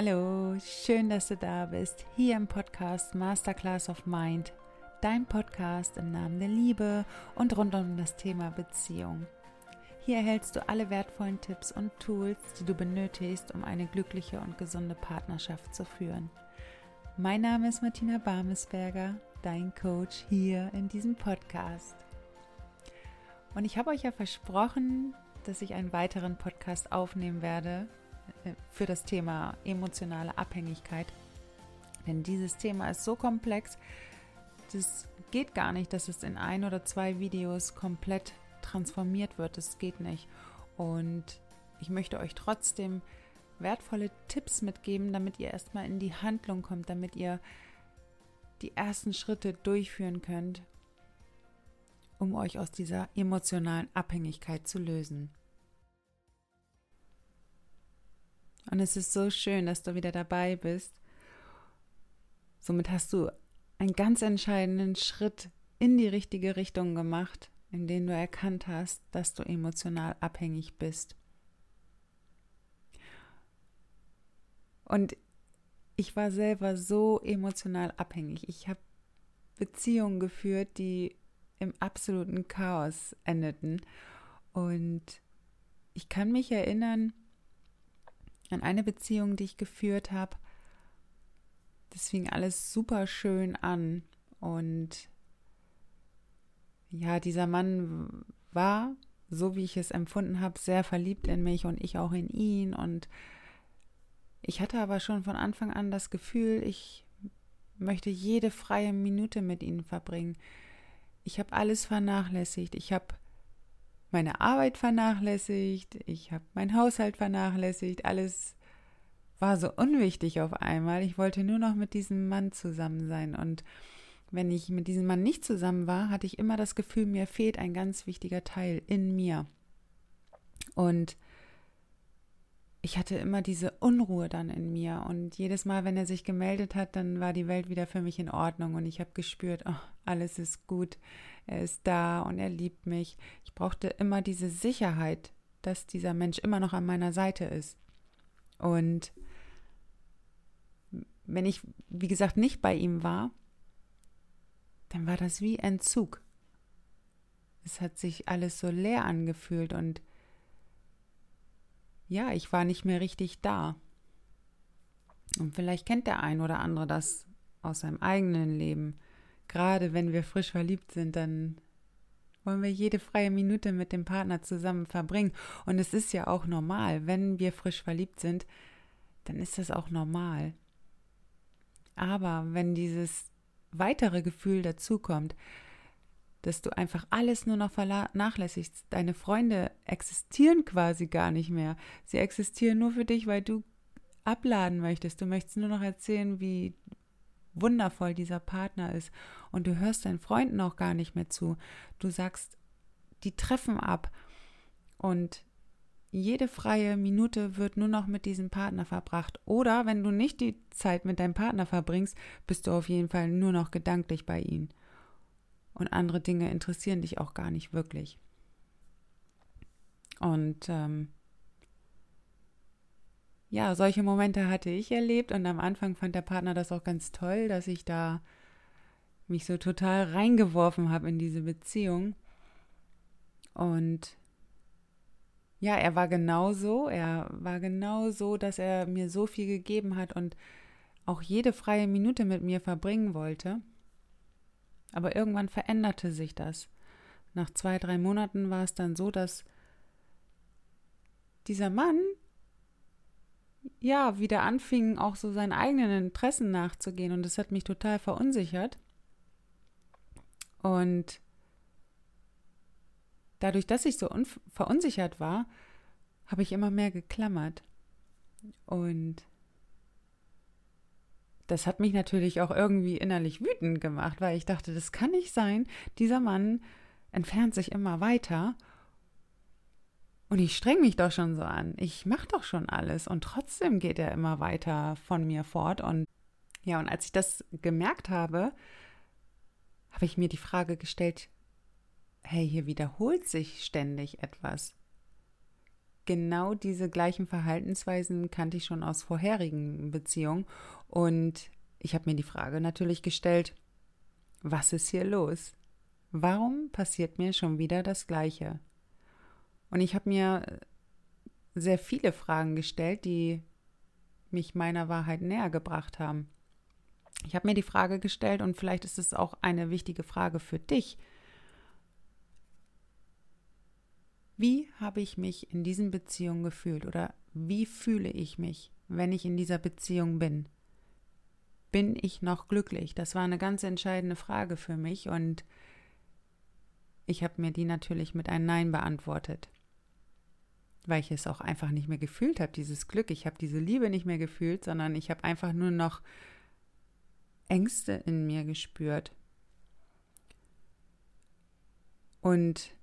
Hallo, schön, dass du da bist, hier im Podcast Masterclass of Mind, dein Podcast im Namen der Liebe und rund um das Thema Beziehung. Hier erhältst du alle wertvollen Tipps und Tools, die du benötigst, um eine glückliche und gesunde Partnerschaft zu führen. Mein Name ist Martina Barmesberger, dein Coach hier in diesem Podcast. Und ich habe euch ja versprochen, dass ich einen weiteren Podcast aufnehmen werde für das Thema emotionale Abhängigkeit. Denn dieses Thema ist so komplex, das geht gar nicht, dass es in ein oder zwei Videos komplett transformiert wird. Das geht nicht. Und ich möchte euch trotzdem wertvolle Tipps mitgeben, damit ihr erstmal in die Handlung kommt, damit ihr die ersten Schritte durchführen könnt, um euch aus dieser emotionalen Abhängigkeit zu lösen. Und es ist so schön, dass du wieder dabei bist. Somit hast du einen ganz entscheidenden Schritt in die richtige Richtung gemacht, in dem du erkannt hast, dass du emotional abhängig bist. Und ich war selber so emotional abhängig. Ich habe Beziehungen geführt, die im absoluten Chaos endeten. Und ich kann mich erinnern an eine Beziehung, die ich geführt habe. Das fing alles super schön an. Und ja, dieser Mann war, so wie ich es empfunden habe, sehr verliebt in mich und ich auch in ihn. Und ich hatte aber schon von Anfang an das Gefühl, ich möchte jede freie Minute mit ihnen verbringen. Ich habe alles vernachlässigt. Ich habe meine Arbeit vernachlässigt, ich habe meinen Haushalt vernachlässigt, alles war so unwichtig auf einmal. Ich wollte nur noch mit diesem Mann zusammen sein. Und wenn ich mit diesem Mann nicht zusammen war, hatte ich immer das Gefühl, mir fehlt ein ganz wichtiger Teil in mir. Und ich hatte immer diese Unruhe dann in mir und jedes Mal, wenn er sich gemeldet hat, dann war die Welt wieder für mich in Ordnung und ich habe gespürt, oh, alles ist gut, er ist da und er liebt mich. Ich brauchte immer diese Sicherheit, dass dieser Mensch immer noch an meiner Seite ist. Und wenn ich, wie gesagt, nicht bei ihm war, dann war das wie Entzug. Es hat sich alles so leer angefühlt und ja, ich war nicht mehr richtig da. Und vielleicht kennt der ein oder andere das aus seinem eigenen Leben. Gerade wenn wir frisch verliebt sind, dann wollen wir jede freie Minute mit dem Partner zusammen verbringen. Und es ist ja auch normal, wenn wir frisch verliebt sind, dann ist das auch normal. Aber wenn dieses weitere Gefühl dazukommt, dass du einfach alles nur noch vernachlässigst. Deine Freunde existieren quasi gar nicht mehr. Sie existieren nur für dich, weil du abladen möchtest. Du möchtest nur noch erzählen, wie wundervoll dieser Partner ist. Und du hörst deinen Freunden auch gar nicht mehr zu. Du sagst, die treffen ab. Und jede freie Minute wird nur noch mit diesem Partner verbracht. Oder wenn du nicht die Zeit mit deinem Partner verbringst, bist du auf jeden Fall nur noch gedanklich bei ihm und andere Dinge interessieren dich auch gar nicht wirklich. Und ähm, ja, solche Momente hatte ich erlebt und am Anfang fand der Partner das auch ganz toll, dass ich da mich so total reingeworfen habe in diese Beziehung. Und ja, er war genauso, er war genauso, dass er mir so viel gegeben hat und auch jede freie Minute mit mir verbringen wollte. Aber irgendwann veränderte sich das. Nach zwei, drei Monaten war es dann so, dass dieser Mann ja wieder anfing, auch so seinen eigenen Interessen nachzugehen. Und das hat mich total verunsichert. Und dadurch, dass ich so verunsichert war, habe ich immer mehr geklammert. Und das hat mich natürlich auch irgendwie innerlich wütend gemacht, weil ich dachte, das kann nicht sein. Dieser Mann entfernt sich immer weiter. Und ich streng mich doch schon so an. Ich mache doch schon alles. Und trotzdem geht er immer weiter von mir fort. Und ja, und als ich das gemerkt habe, habe ich mir die Frage gestellt, hey, hier wiederholt sich ständig etwas. genau diese gleichen Verhaltensweisen kannte ich schon aus vorherigen Beziehungen. Und ich habe mir die Frage natürlich gestellt, was ist hier los? Warum passiert mir schon wieder das Gleiche? Und ich habe mir sehr viele Fragen gestellt, die mich meiner Wahrheit näher gebracht haben. Ich habe mir die Frage gestellt und vielleicht ist es auch eine wichtige Frage für dich. Wie habe ich mich in diesen Beziehungen gefühlt oder wie fühle ich mich, wenn ich in dieser Beziehung bin? Bin ich noch glücklich? Das war eine ganz entscheidende Frage für mich und ich habe mir die natürlich mit einem Nein beantwortet, weil ich es auch einfach nicht mehr gefühlt habe, dieses Glück. Ich habe diese Liebe nicht mehr gefühlt, sondern ich habe einfach nur noch Ängste in mir gespürt. Und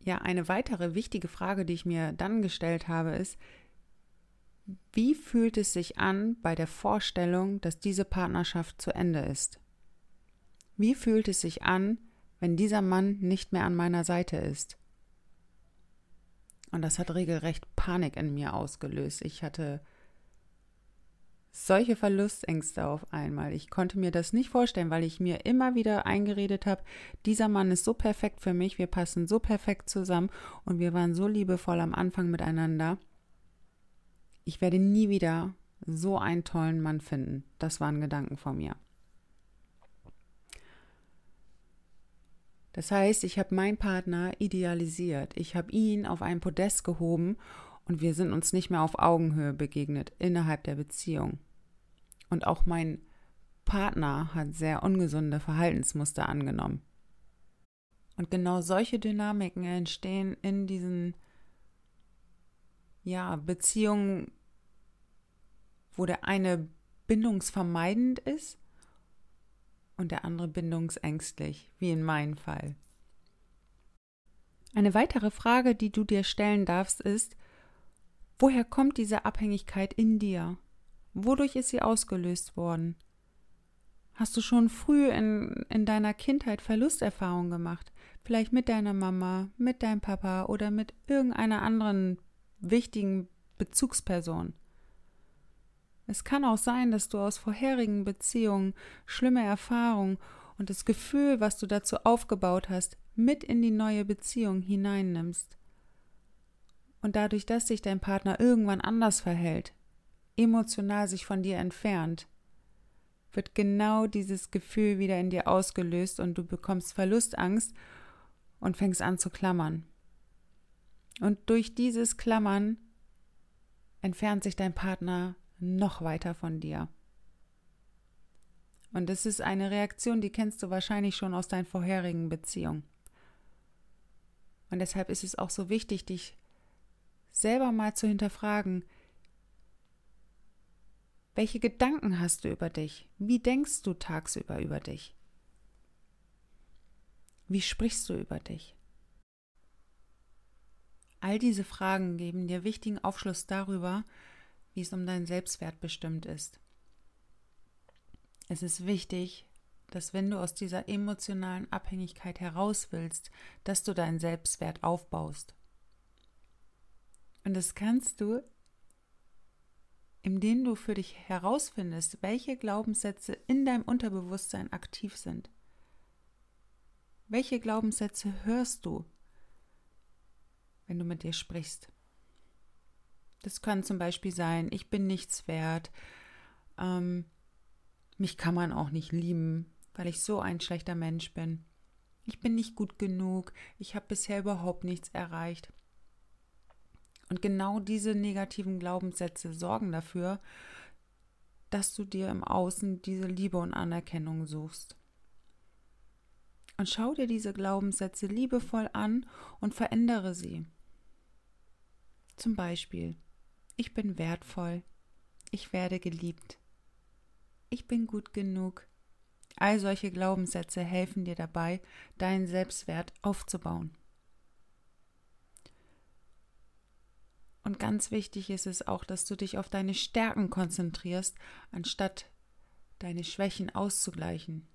ja, eine weitere wichtige Frage, die ich mir dann gestellt habe, ist, wie fühlt es sich an bei der Vorstellung, dass diese Partnerschaft zu Ende ist? Wie fühlt es sich an, wenn dieser Mann nicht mehr an meiner Seite ist? Und das hat regelrecht Panik in mir ausgelöst. Ich hatte solche Verlustängste auf einmal. Ich konnte mir das nicht vorstellen, weil ich mir immer wieder eingeredet habe, dieser Mann ist so perfekt für mich, wir passen so perfekt zusammen und wir waren so liebevoll am Anfang miteinander. Ich werde nie wieder so einen tollen Mann finden. Das waren Gedanken von mir. Das heißt, ich habe meinen Partner idealisiert. Ich habe ihn auf ein Podest gehoben und wir sind uns nicht mehr auf Augenhöhe begegnet innerhalb der Beziehung. Und auch mein Partner hat sehr ungesunde Verhaltensmuster angenommen. Und genau solche Dynamiken entstehen in diesen ja, Beziehungen, wo der eine bindungsvermeidend ist und der andere bindungsängstlich, wie in meinem Fall. Eine weitere Frage, die du dir stellen darfst, ist, Woher kommt diese Abhängigkeit in dir? Wodurch ist sie ausgelöst worden? Hast du schon früh in, in deiner Kindheit Verlusterfahrungen gemacht? Vielleicht mit deiner Mama, mit deinem Papa oder mit irgendeiner anderen wichtigen Bezugsperson? Es kann auch sein, dass du aus vorherigen Beziehungen schlimme Erfahrungen und das Gefühl, was du dazu aufgebaut hast, mit in die neue Beziehung hineinnimmst. Und dadurch, dass sich dein Partner irgendwann anders verhält, emotional sich von dir entfernt, wird genau dieses Gefühl wieder in dir ausgelöst und du bekommst Verlustangst und fängst an zu klammern. Und durch dieses Klammern entfernt sich dein Partner noch weiter von dir. Und das ist eine Reaktion, die kennst du wahrscheinlich schon aus deinen vorherigen Beziehungen. Und deshalb ist es auch so wichtig, dich selber mal zu hinterfragen, welche Gedanken hast du über dich? Wie denkst du tagsüber über dich? Wie sprichst du über dich? All diese Fragen geben dir wichtigen Aufschluss darüber, wie es um deinen Selbstwert bestimmt ist. Es ist wichtig, dass wenn du aus dieser emotionalen Abhängigkeit heraus willst, dass du deinen Selbstwert aufbaust. Und das kannst du, indem du für dich herausfindest, welche Glaubenssätze in deinem Unterbewusstsein aktiv sind. Welche Glaubenssätze hörst du, wenn du mit dir sprichst? Das kann zum Beispiel sein, ich bin nichts wert, ähm, mich kann man auch nicht lieben, weil ich so ein schlechter Mensch bin. Ich bin nicht gut genug, ich habe bisher überhaupt nichts erreicht. Und genau diese negativen Glaubenssätze sorgen dafür, dass du dir im Außen diese Liebe und Anerkennung suchst. Und schau dir diese Glaubenssätze liebevoll an und verändere sie. Zum Beispiel, ich bin wertvoll, ich werde geliebt, ich bin gut genug. All solche Glaubenssätze helfen dir dabei, deinen Selbstwert aufzubauen. Und ganz wichtig ist es auch, dass du dich auf deine Stärken konzentrierst, anstatt deine Schwächen auszugleichen.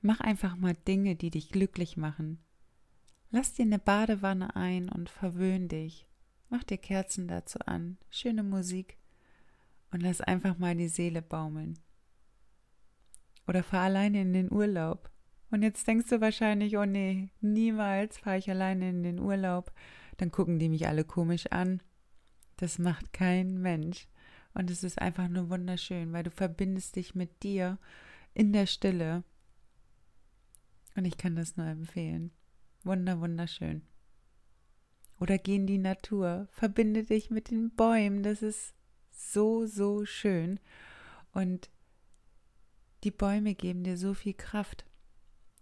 Mach einfach mal Dinge, die dich glücklich machen. Lass dir eine Badewanne ein und verwöhn dich. Mach dir Kerzen dazu an, schöne Musik und lass einfach mal die Seele baumeln. Oder fahr alleine in den Urlaub. Und jetzt denkst du wahrscheinlich, oh nee, niemals fahre ich alleine in den Urlaub. Dann gucken die mich alle komisch an. Das macht kein Mensch. Und es ist einfach nur wunderschön, weil du verbindest dich mit dir in der Stille. Und ich kann das nur empfehlen. Wunder, wunderschön. Oder geh in die Natur, verbinde dich mit den Bäumen. Das ist so, so schön. Und die Bäume geben dir so viel Kraft.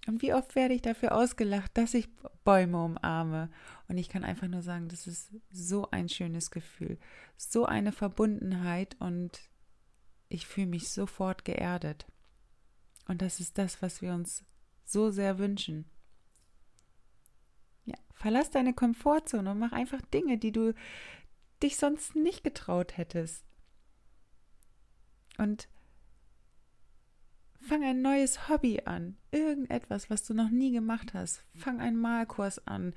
Und wie oft werde ich dafür ausgelacht, dass ich Bäume umarme. Und ich kann einfach nur sagen, das ist so ein schönes Gefühl, so eine Verbundenheit und ich fühle mich sofort geerdet. Und das ist das, was wir uns so sehr wünschen. Ja, verlass deine Komfortzone und mach einfach Dinge, die du dich sonst nicht getraut hättest. Und Fang ein neues Hobby an, irgendetwas, was du noch nie gemacht hast. Fang einen Malkurs an,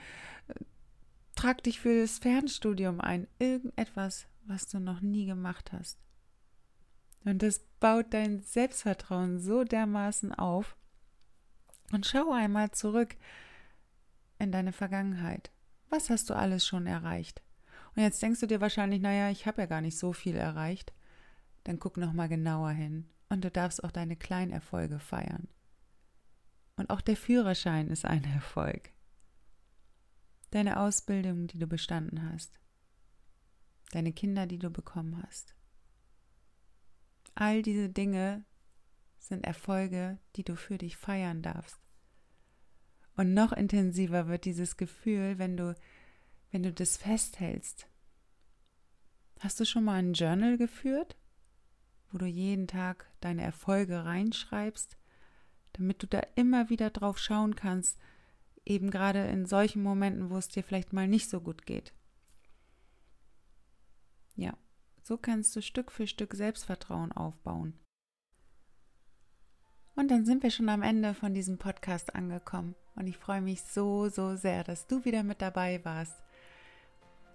trag dich für das Fernstudium ein, irgendetwas, was du noch nie gemacht hast. Und das baut dein Selbstvertrauen so dermaßen auf. Und schau einmal zurück in deine Vergangenheit. Was hast du alles schon erreicht? Und jetzt denkst du dir wahrscheinlich, naja, ich habe ja gar nicht so viel erreicht. Dann guck noch mal genauer hin und du darfst auch deine Kleinerfolge feiern. Und auch der Führerschein ist ein Erfolg. Deine Ausbildung, die du bestanden hast. Deine Kinder, die du bekommen hast. All diese Dinge sind Erfolge, die du für dich feiern darfst. Und noch intensiver wird dieses Gefühl, wenn du, wenn du das festhältst. Hast du schon mal ein Journal geführt? wo du jeden Tag deine Erfolge reinschreibst, damit du da immer wieder drauf schauen kannst, eben gerade in solchen Momenten, wo es dir vielleicht mal nicht so gut geht. Ja, so kannst du Stück für Stück Selbstvertrauen aufbauen. Und dann sind wir schon am Ende von diesem Podcast angekommen. Und ich freue mich so, so sehr, dass du wieder mit dabei warst.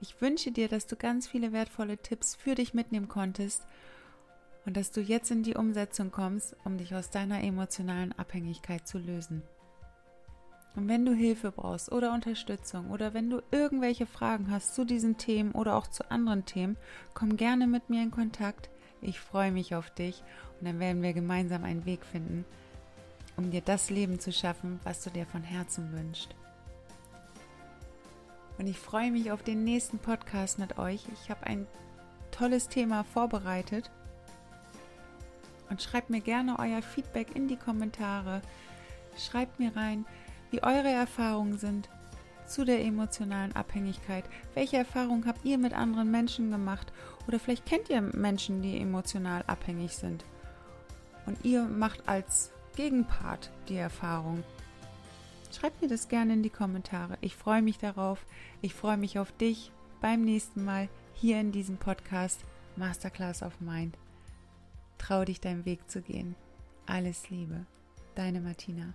Ich wünsche dir, dass du ganz viele wertvolle Tipps für dich mitnehmen konntest und dass du jetzt in die Umsetzung kommst, um dich aus deiner emotionalen Abhängigkeit zu lösen. Und wenn du Hilfe brauchst oder Unterstützung oder wenn du irgendwelche Fragen hast zu diesen Themen oder auch zu anderen Themen, komm gerne mit mir in Kontakt. Ich freue mich auf dich und dann werden wir gemeinsam einen Weg finden, um dir das Leben zu schaffen, was du dir von Herzen wünschst. Und ich freue mich auf den nächsten Podcast mit euch. Ich habe ein tolles Thema vorbereitet und schreibt mir gerne euer Feedback in die Kommentare. Schreibt mir rein, wie eure Erfahrungen sind zu der emotionalen Abhängigkeit. Welche Erfahrungen habt ihr mit anderen Menschen gemacht? Oder vielleicht kennt ihr Menschen, die emotional abhängig sind. Und ihr macht als Gegenpart die Erfahrung. Schreibt mir das gerne in die Kommentare. Ich freue mich darauf. Ich freue mich auf dich beim nächsten Mal hier in diesem Podcast Masterclass of Mind. Trau dich, deinen Weg zu gehen. Alles Liebe, deine Martina.